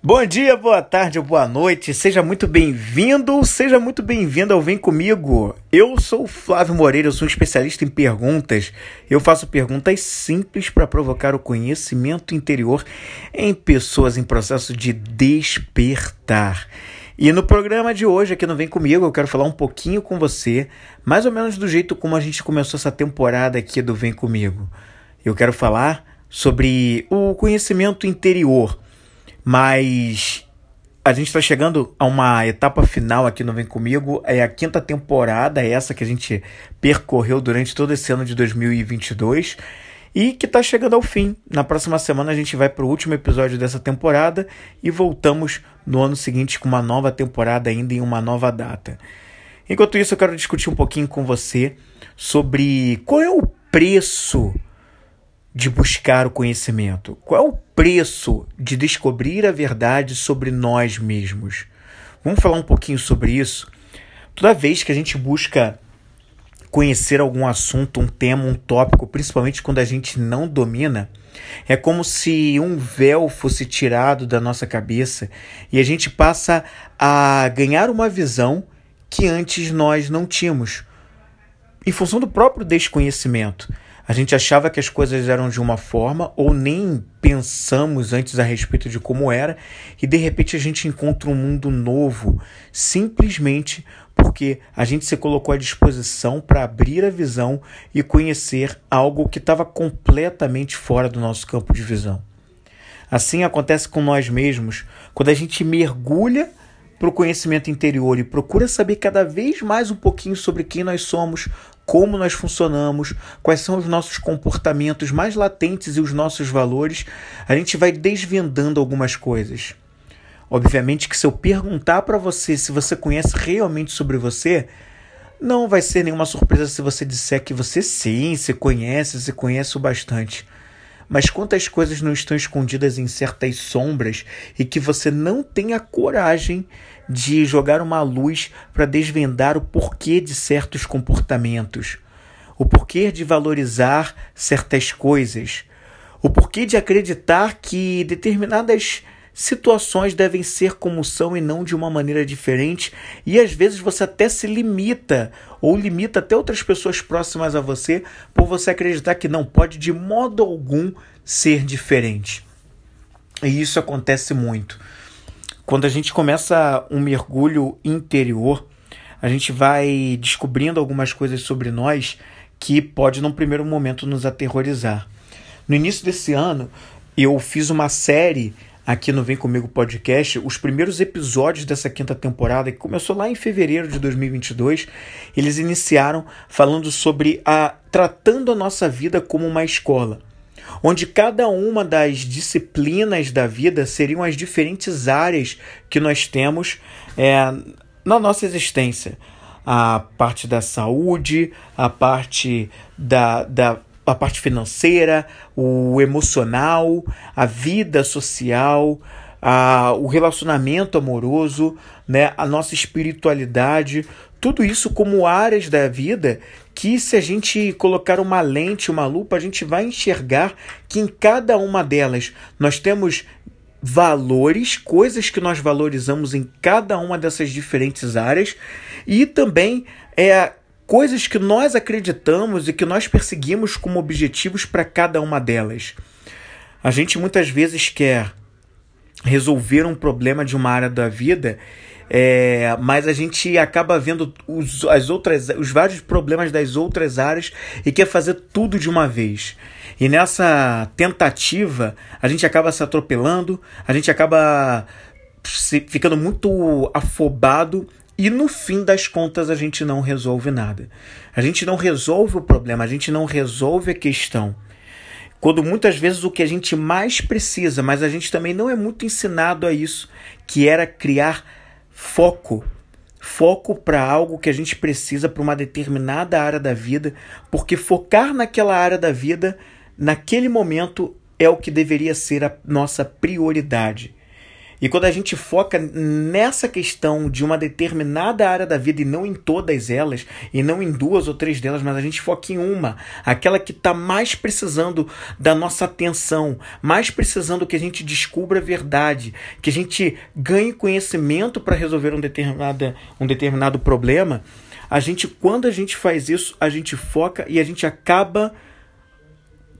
Bom dia, boa tarde boa noite, seja muito bem-vindo, seja muito bem-vindo ao Vem Comigo. Eu sou o Flávio Moreira, eu sou um especialista em perguntas. Eu faço perguntas simples para provocar o conhecimento interior em pessoas em processo de despertar. E no programa de hoje, aqui no Vem Comigo, eu quero falar um pouquinho com você, mais ou menos do jeito como a gente começou essa temporada aqui do Vem Comigo. Eu quero falar sobre o conhecimento interior mas a gente está chegando a uma etapa final aqui no Vem Comigo. É a quinta temporada, é essa que a gente percorreu durante todo esse ano de 2022 e que está chegando ao fim. Na próxima semana a gente vai para o último episódio dessa temporada e voltamos no ano seguinte com uma nova temporada ainda em uma nova data. Enquanto isso, eu quero discutir um pouquinho com você sobre qual é o preço de buscar o conhecimento? Qual é o preço de descobrir a verdade sobre nós mesmos? Vamos falar um pouquinho sobre isso? Toda vez que a gente busca conhecer algum assunto, um tema, um tópico, principalmente quando a gente não domina, é como se um véu fosse tirado da nossa cabeça e a gente passa a ganhar uma visão que antes nós não tínhamos, em função do próprio desconhecimento. A gente achava que as coisas eram de uma forma ou nem pensamos antes a respeito de como era e de repente a gente encontra um mundo novo, simplesmente porque a gente se colocou à disposição para abrir a visão e conhecer algo que estava completamente fora do nosso campo de visão. Assim acontece com nós mesmos quando a gente mergulha para o conhecimento interior e procura saber cada vez mais um pouquinho sobre quem nós somos, como nós funcionamos, quais são os nossos comportamentos mais latentes e os nossos valores, a gente vai desvendando algumas coisas. Obviamente que se eu perguntar para você se você conhece realmente sobre você, não vai ser nenhuma surpresa se você disser que você sim, se conhece, se conhece o bastante. Mas quantas coisas não estão escondidas em certas sombras e que você não tem a coragem de jogar uma luz para desvendar o porquê de certos comportamentos, o porquê de valorizar certas coisas, o porquê de acreditar que determinadas situações devem ser como são e não de uma maneira diferente, e às vezes você até se limita ou limita até outras pessoas próximas a você por você acreditar que não pode de modo algum ser diferente. E isso acontece muito. Quando a gente começa um mergulho interior, a gente vai descobrindo algumas coisas sobre nós que pode num primeiro momento nos aterrorizar. No início desse ano, eu fiz uma série aqui no Vem Comigo Podcast, os primeiros episódios dessa quinta temporada, que começou lá em fevereiro de 2022, eles iniciaram falando sobre a tratando a nossa vida como uma escola, onde cada uma das disciplinas da vida seriam as diferentes áreas que nós temos é, na nossa existência. A parte da saúde, a parte da, da a parte financeira, o emocional, a vida social, a, o relacionamento amoroso, né, a nossa espiritualidade, tudo isso como áreas da vida que se a gente colocar uma lente, uma lupa, a gente vai enxergar que em cada uma delas nós temos valores, coisas que nós valorizamos em cada uma dessas diferentes áreas e também é coisas que nós acreditamos e que nós perseguimos como objetivos para cada uma delas. A gente muitas vezes quer resolver um problema de uma área da vida, é, mas a gente acaba vendo os, as outras, os vários problemas das outras áreas e quer fazer tudo de uma vez. E nessa tentativa, a gente acaba se atropelando, a gente acaba ficando muito afobado e no fim das contas a gente não resolve nada. A gente não resolve o problema, a gente não resolve a questão. Quando muitas vezes o que a gente mais precisa, mas a gente também não é muito ensinado a isso, que era criar foco. Foco para algo que a gente precisa para uma determinada área da vida, porque focar naquela área da vida, naquele momento, é o que deveria ser a nossa prioridade. E quando a gente foca nessa questão de uma determinada área da vida e não em todas elas, e não em duas ou três delas, mas a gente foca em uma, aquela que está mais precisando da nossa atenção, mais precisando que a gente descubra a verdade, que a gente ganhe conhecimento para resolver um determinado, um determinado problema, a gente, quando a gente faz isso, a gente foca e a gente acaba,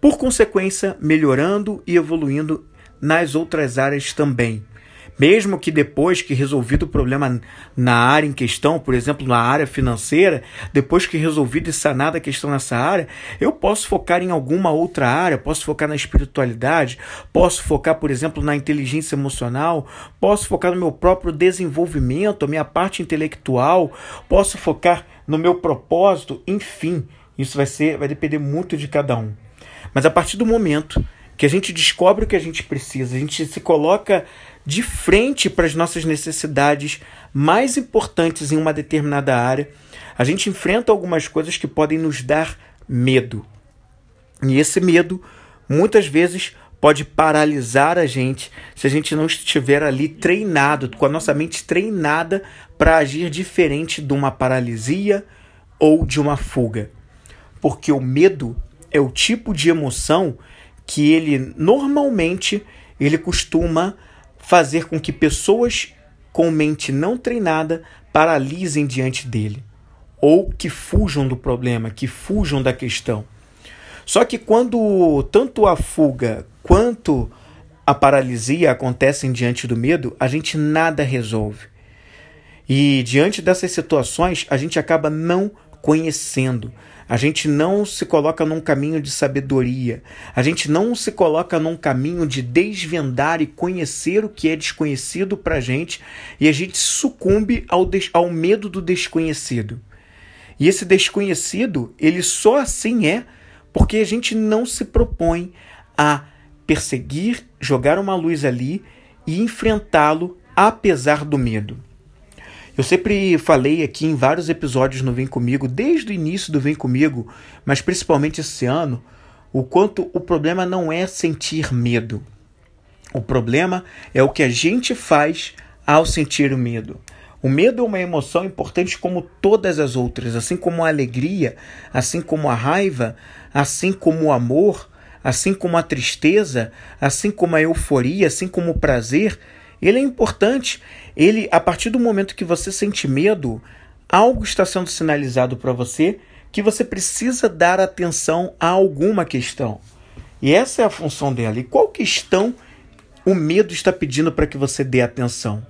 por consequência, melhorando e evoluindo nas outras áreas também. Mesmo que depois que resolvido o problema na área em questão, por exemplo, na área financeira, depois que resolvido e sanada a questão nessa área, eu posso focar em alguma outra área, posso focar na espiritualidade, posso focar, por exemplo, na inteligência emocional, posso focar no meu próprio desenvolvimento, a minha parte intelectual, posso focar no meu propósito, enfim, isso vai ser, vai depender muito de cada um. Mas a partir do momento que a gente descobre o que a gente precisa, a gente se coloca de frente para as nossas necessidades mais importantes em uma determinada área, a gente enfrenta algumas coisas que podem nos dar medo. E esse medo, muitas vezes, pode paralisar a gente se a gente não estiver ali treinado, com a nossa mente treinada para agir diferente de uma paralisia ou de uma fuga. Porque o medo é o tipo de emoção que ele normalmente ele costuma fazer com que pessoas com mente não treinada paralisem diante dele ou que fujam do problema, que fujam da questão. Só que quando tanto a fuga quanto a paralisia acontecem diante do medo, a gente nada resolve. E diante dessas situações, a gente acaba não conhecendo, a gente não se coloca num caminho de sabedoria. A gente não se coloca num caminho de desvendar e conhecer o que é desconhecido para gente. E a gente sucumbe ao, ao medo do desconhecido. E esse desconhecido, ele só assim é porque a gente não se propõe a perseguir, jogar uma luz ali e enfrentá-lo apesar do medo. Eu sempre falei aqui em vários episódios no Vem Comigo, desde o início do Vem Comigo, mas principalmente esse ano, o quanto o problema não é sentir medo. O problema é o que a gente faz ao sentir o medo. O medo é uma emoção importante como todas as outras, assim como a alegria, assim como a raiva, assim como o amor, assim como a tristeza, assim como a euforia, assim como o prazer ele é importante. Ele, a partir do momento que você sente medo, algo está sendo sinalizado para você que você precisa dar atenção a alguma questão. E essa é a função dela. E qual questão o medo está pedindo para que você dê atenção?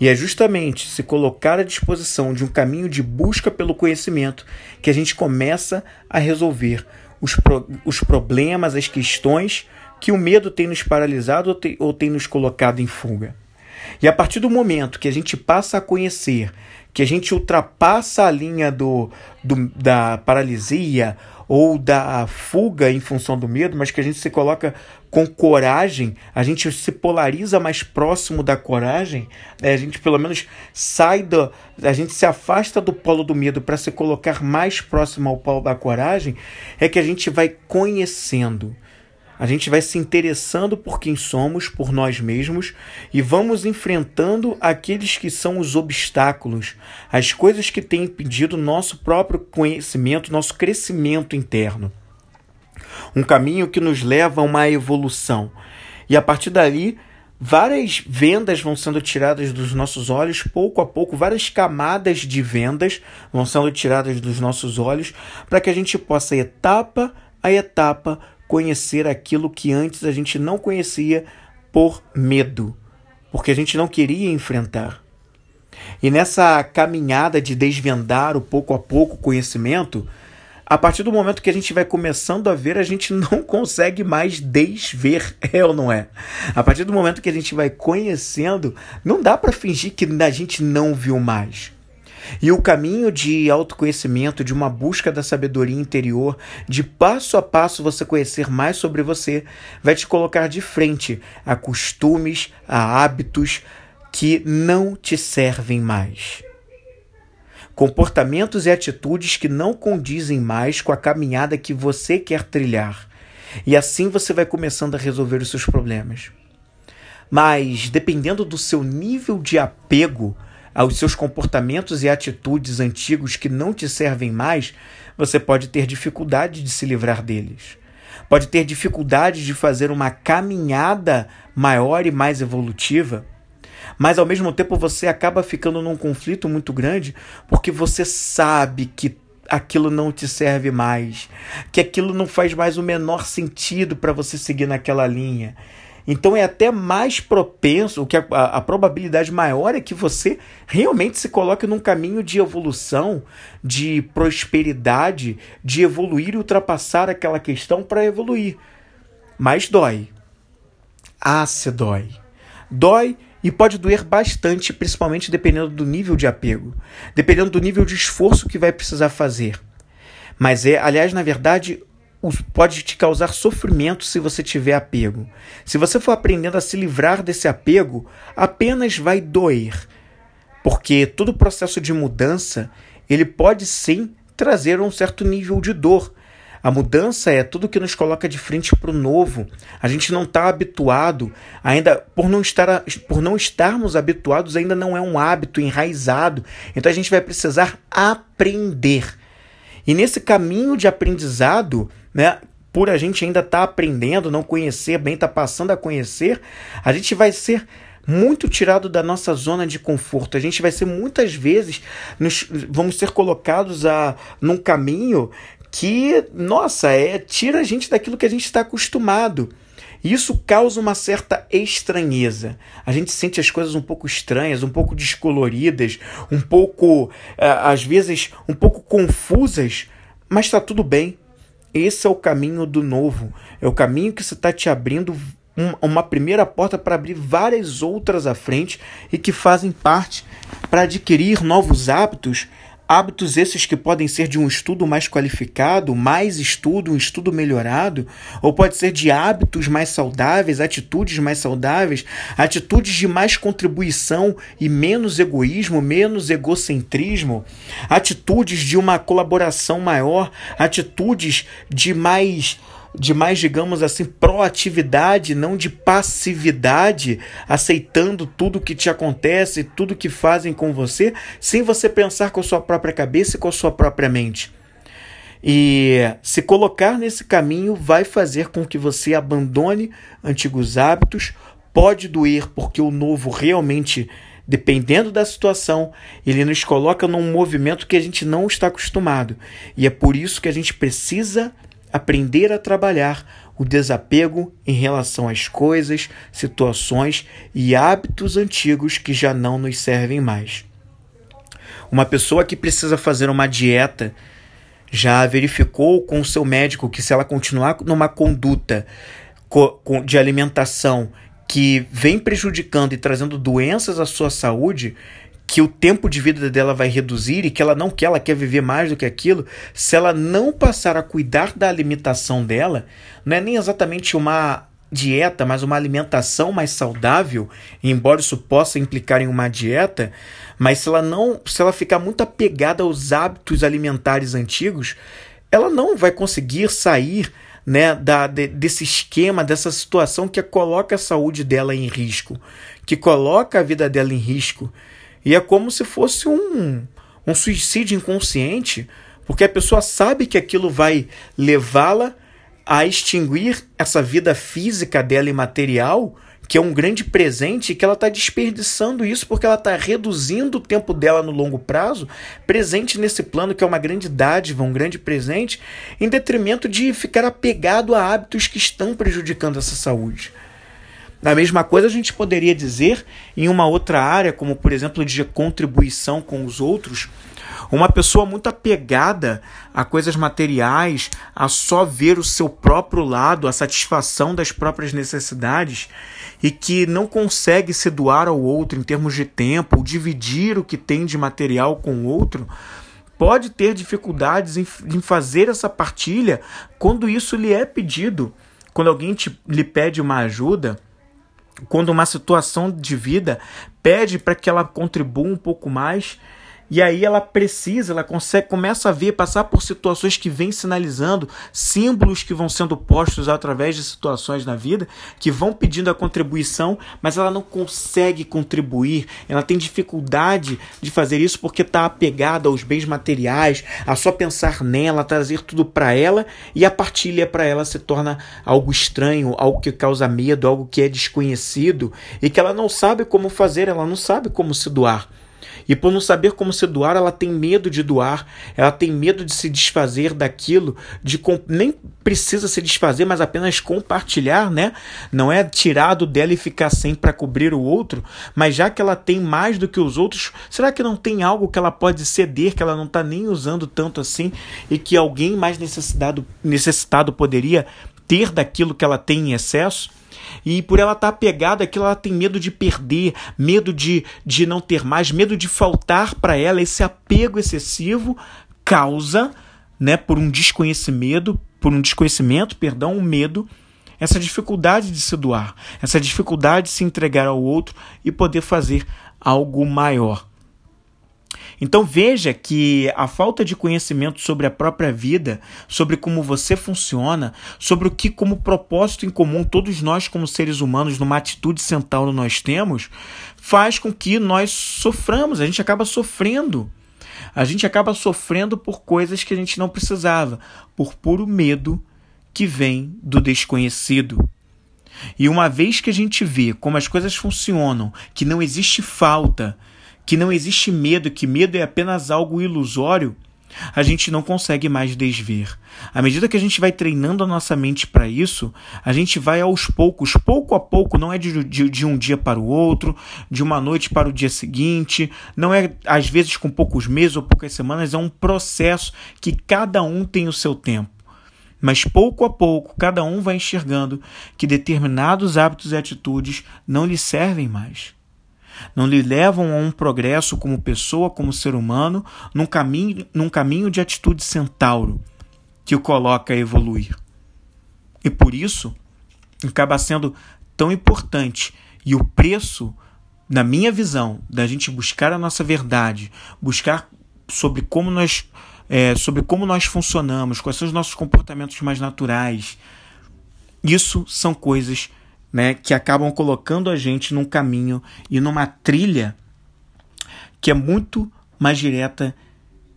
E é justamente se colocar à disposição de um caminho de busca pelo conhecimento que a gente começa a resolver os, pro, os problemas, as questões que o medo tem nos paralisado ou tem, ou tem nos colocado em fuga. E a partir do momento que a gente passa a conhecer, que a gente ultrapassa a linha do, do, da paralisia ou da fuga em função do medo, mas que a gente se coloca com coragem, a gente se polariza mais próximo da coragem, né? a gente pelo menos sai do. a gente se afasta do polo do medo para se colocar mais próximo ao polo da coragem, é que a gente vai conhecendo a gente vai se interessando por quem somos, por nós mesmos e vamos enfrentando aqueles que são os obstáculos, as coisas que têm impedido nosso próprio conhecimento, nosso crescimento interno. Um caminho que nos leva a uma evolução. E a partir dali, várias vendas vão sendo tiradas dos nossos olhos, pouco a pouco, várias camadas de vendas vão sendo tiradas dos nossos olhos, para que a gente possa, etapa a etapa, conhecer aquilo que antes a gente não conhecia por medo, porque a gente não queria enfrentar. E nessa caminhada de desvendar o pouco a pouco conhecimento, a partir do momento que a gente vai começando a ver, a gente não consegue mais desver, é ou não é? A partir do momento que a gente vai conhecendo, não dá para fingir que a gente não viu mais. E o caminho de autoconhecimento, de uma busca da sabedoria interior, de passo a passo você conhecer mais sobre você, vai te colocar de frente a costumes, a hábitos que não te servem mais. Comportamentos e atitudes que não condizem mais com a caminhada que você quer trilhar. E assim você vai começando a resolver os seus problemas. Mas dependendo do seu nível de apego aos seus comportamentos e atitudes antigos que não te servem mais, você pode ter dificuldade de se livrar deles. Pode ter dificuldade de fazer uma caminhada maior e mais evolutiva. Mas ao mesmo tempo você acaba ficando num conflito muito grande porque você sabe que aquilo não te serve mais, que aquilo não faz mais o menor sentido para você seguir naquela linha. Então é até mais propenso, que a, a, a, probabilidade maior é que você realmente se coloque num caminho de evolução, de prosperidade, de evoluir e ultrapassar aquela questão para evoluir. Mas dói. Ah, se dói. Dói e pode doer bastante, principalmente dependendo do nível de apego, dependendo do nível de esforço que vai precisar fazer. Mas é, aliás, na verdade, pode te causar sofrimento se você tiver apego. Se você for aprendendo a se livrar desse apego, apenas vai doer. Porque todo processo de mudança, ele pode sim trazer um certo nível de dor. A mudança é tudo que nos coloca de frente para o novo. A gente não está habituado, ainda por não, estar, por não estarmos habituados, ainda não é um hábito enraizado. Então a gente vai precisar aprender. E nesse caminho de aprendizado, né, por a gente ainda estar tá aprendendo, não conhecer bem, tá passando a conhecer, a gente vai ser muito tirado da nossa zona de conforto. A gente vai ser muitas vezes, nos, vamos ser colocados a, num caminho que, nossa, é tira a gente daquilo que a gente está acostumado. Isso causa uma certa estranheza. A gente sente as coisas um pouco estranhas, um pouco descoloridas, um pouco, eh, às vezes, um pouco confusas, mas está tudo bem. Esse é o caminho do novo. É o caminho que você está te abrindo uma primeira porta para abrir várias outras à frente e que fazem parte para adquirir novos hábitos Hábitos esses que podem ser de um estudo mais qualificado, mais estudo, um estudo melhorado, ou pode ser de hábitos mais saudáveis, atitudes mais saudáveis, atitudes de mais contribuição e menos egoísmo, menos egocentrismo, atitudes de uma colaboração maior, atitudes de mais de mais, digamos assim, proatividade, não de passividade, aceitando tudo que te acontece, tudo que fazem com você, sem você pensar com a sua própria cabeça e com a sua própria mente. E se colocar nesse caminho vai fazer com que você abandone antigos hábitos. Pode doer, porque o novo realmente, dependendo da situação, ele nos coloca num movimento que a gente não está acostumado. E é por isso que a gente precisa aprender a trabalhar o desapego em relação às coisas, situações e hábitos antigos que já não nos servem mais. Uma pessoa que precisa fazer uma dieta já verificou com o seu médico que se ela continuar numa conduta de alimentação que vem prejudicando e trazendo doenças à sua saúde, que o tempo de vida dela vai reduzir e que ela não quer, ela quer viver mais do que aquilo, se ela não passar a cuidar da alimentação dela, não é nem exatamente uma dieta, mas uma alimentação mais saudável, embora isso possa implicar em uma dieta, mas se ela não, se ela ficar muito apegada aos hábitos alimentares antigos, ela não vai conseguir sair né, da, de, desse esquema, dessa situação que coloca a saúde dela em risco, que coloca a vida dela em risco. E é como se fosse um, um suicídio inconsciente, porque a pessoa sabe que aquilo vai levá-la a extinguir essa vida física dela e material, que é um grande presente, e que ela está desperdiçando isso porque ela está reduzindo o tempo dela no longo prazo, presente nesse plano que é uma grande dádiva, um grande presente, em detrimento de ficar apegado a hábitos que estão prejudicando essa saúde. A mesma coisa a gente poderia dizer em uma outra área, como por exemplo de contribuição com os outros. Uma pessoa muito apegada a coisas materiais, a só ver o seu próprio lado, a satisfação das próprias necessidades e que não consegue se doar ao outro em termos de tempo, dividir o que tem de material com o outro, pode ter dificuldades em, em fazer essa partilha quando isso lhe é pedido. Quando alguém te, lhe pede uma ajuda, quando uma situação de vida pede para que ela contribua um pouco mais E aí ela precisa, ela consegue, começa a ver, passar por situações que vêm sinalizando, símbolos que vão sendo postos através de situações na vida, que vão pedindo a contribuição, mas ela não consegue contribuir, ela tem dificuldade de fazer isso porque está apegada aos bens materiais, a só pensar nela, trazer tudo para ela, e a partilha para ela se torna algo estranho, algo que causa medo, algo que é desconhecido, e que ela não sabe como fazer, ela não sabe como se doar. E por não saber como se doar, ela tem medo de doar, ela tem medo de se desfazer daquilo, de nem precisa se desfazer, mas apenas compartilhar, né? Não é tirado dela e ficar sem para cobrir o outro, mas já que ela tem mais do que os outros, será que não tem algo que ela pode ceder que ela não está nem usando tanto assim e que alguém mais necessitado, necessitado poderia ter daquilo que ela tem em excesso? E por ela estar tá apegada àquilo, ela tem medo de perder, medo de, de não ter mais, medo de faltar para ela. Esse apego excessivo causa, né, por um desconhecimento, por um desconhecimento, perdão, um medo, essa dificuldade de se doar, essa dificuldade de se entregar ao outro e poder fazer algo maior. Então veja que a falta de conhecimento sobre a própria vida, sobre como você funciona, sobre o que como propósito em comum todos nós como seres humanos numa atitude central nós temos, faz com que nós soframos, a gente acaba sofrendo. A gente acaba sofrendo por coisas que a gente não precisava, por puro medo que vem do desconhecido. E uma vez que a gente vê como as coisas funcionam, que não existe falta, que não existe medo, que medo é apenas algo ilusório, a gente não consegue mais desver. À medida que a gente vai treinando a nossa mente para isso, a gente vai aos poucos, pouco a pouco, não é de, de, de, um dia para o outro, de uma noite para o dia seguinte, não é às vezes com poucos meses ou poucas semanas, é um processo que cada um tem o seu tempo. Mas pouco a pouco, cada um vai enxergando que determinados hábitos e atitudes não lhe servem mais não lhe levam a um progresso como pessoa, como ser humano, num caminho, num caminho de atitude centauro que o coloca a evoluir. E por isso acaba sendo tão importante e o preço, na minha visão, da gente buscar a nossa verdade, buscar sobre como nós é, sobre como nós funcionamos, quais são os nossos comportamentos mais naturais. Isso são coisas né, que acabam colocando a gente num caminho e numa trilha que é muito mais direta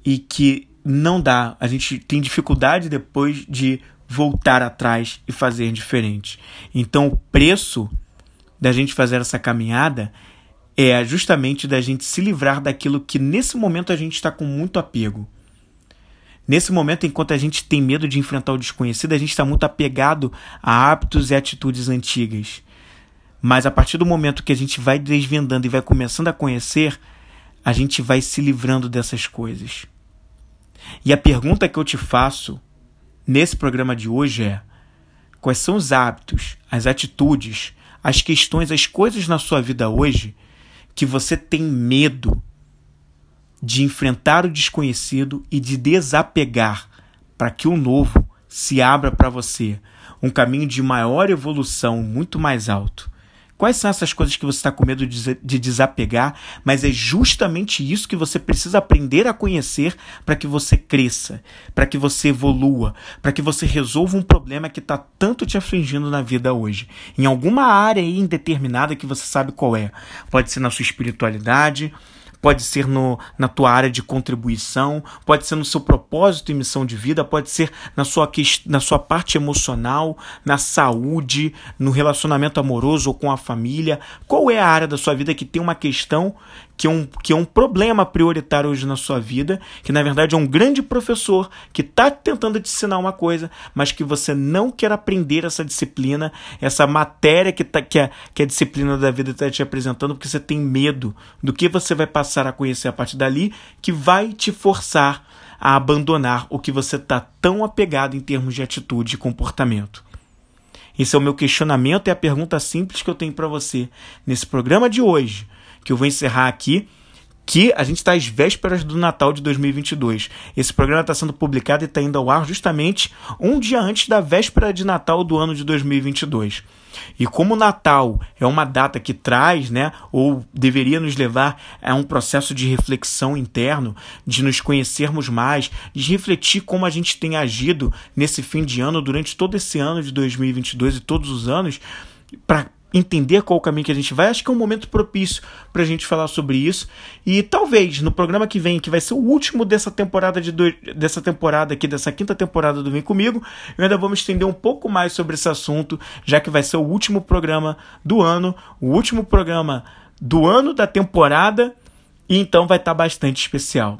e que não dá, a gente tem dificuldade depois de voltar atrás e fazer diferente. Então, o preço da gente fazer essa caminhada é justamente da gente se livrar daquilo que nesse momento a gente está com muito apego. Nesse momento, enquanto a gente tem medo de enfrentar o desconhecido, a gente está muito apegado a hábitos e atitudes antigas. Mas a partir do momento que a gente vai desvendando e vai começando a conhecer, a gente vai se livrando dessas coisas. E a pergunta que eu te faço nesse programa de hoje é: quais são os hábitos, as atitudes, as questões, as coisas na sua vida hoje que você tem medo de enfrentar o desconhecido e de desapegar para que o novo se abra para você, um caminho de maior evolução, muito mais alto. Quais são essas coisas que você está com medo de desapegar? Mas é justamente isso que você precisa aprender a conhecer para que você cresça, para que você evolua, para que você resolva um problema que está tanto te afligindo na vida hoje. Em alguma área indeterminada que você sabe qual é. Pode ser na sua espiritualidade, pode ser no, na tua área de contribuição, pode ser no seu propósito e missão de vida, pode ser na sua, na sua parte emocional, na saúde, no relacionamento amoroso ou com a família. Qual é a área da sua vida que tem uma questão que é, um, que é um problema prioritário hoje na sua vida, que na verdade é um grande professor que está tentando te ensinar uma coisa, mas que você não quer aprender essa disciplina, essa matéria que, tá, que, a, que a disciplina da vida está te apresentando, porque você tem medo do que você vai passar a conhecer a partir dali, que vai te forçar a abandonar o que você está tão apegado em termos de atitude e comportamento. Esse é o meu questionamento e a pergunta simples que eu tenho para você nesse programa de hoje que eu vou encerrar aqui que a gente está às vésperas do Natal de 2022. Esse programa está sendo publicado e está indo ao ar justamente um dia antes da véspera de Natal do ano de 2022. E como o Natal é uma data que traz, né, ou deveria nos levar a um processo de reflexão interno, de nos conhecermos mais, de refletir como a gente tem agido nesse fim de ano, durante todo esse ano de 2022 e todos os anos, para entender qual o caminho que a gente vai, acho que é um momento propício para a gente falar sobre isso. E talvez no programa que vem, que vai ser o último dessa temporada de do... dessa temporada aqui, dessa quinta temporada do Vem Comigo, eu ainda vou me estender um pouco mais sobre esse assunto, já que vai ser o último programa do ano, o último programa do ano da temporada, e então vai estar tá bastante especial.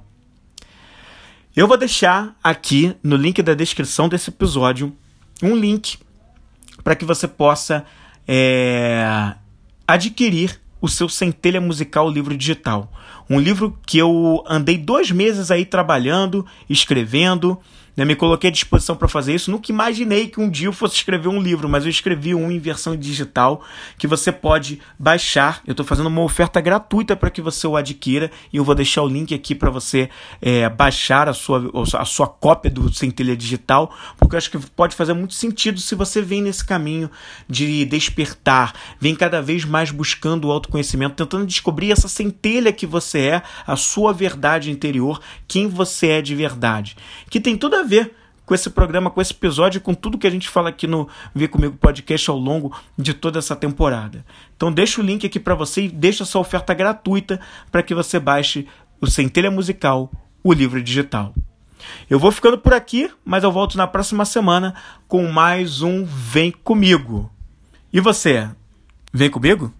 Eu vou deixar aqui no link da descrição desse episódio um link para que você possa é, adquirir o seu Centelha Musical livro digital. Um livro que eu andei dois meses aí trabalhando, escrevendo, né, me coloquei à disposição para fazer isso. Nunca imaginei que um dia eu fosse escrever um livro, mas eu escrevi um em versão digital que você pode baixar. Eu estou fazendo uma oferta gratuita para que você o adquira e eu vou deixar o link aqui para você é, baixar a sua, a sua cópia do Centelha Digital, porque eu acho que pode fazer muito sentido se você vem nesse caminho de despertar, vem cada vez mais buscando o autoconhecimento, tentando descobrir essa centelha que você é, a sua verdade interior, quem você é de verdade, que tem tudo a ver com esse programa, com esse episódio, com tudo que a gente fala aqui no Vê Comigo Podcast ao longo de toda essa temporada. Então deixa o link aqui para você e deixa sua oferta gratuita para que você baixe o Centelha Musical, o livro digital. Eu vou ficando por aqui, mas eu volto na próxima semana com mais um Vem Comigo. E você, vem comigo?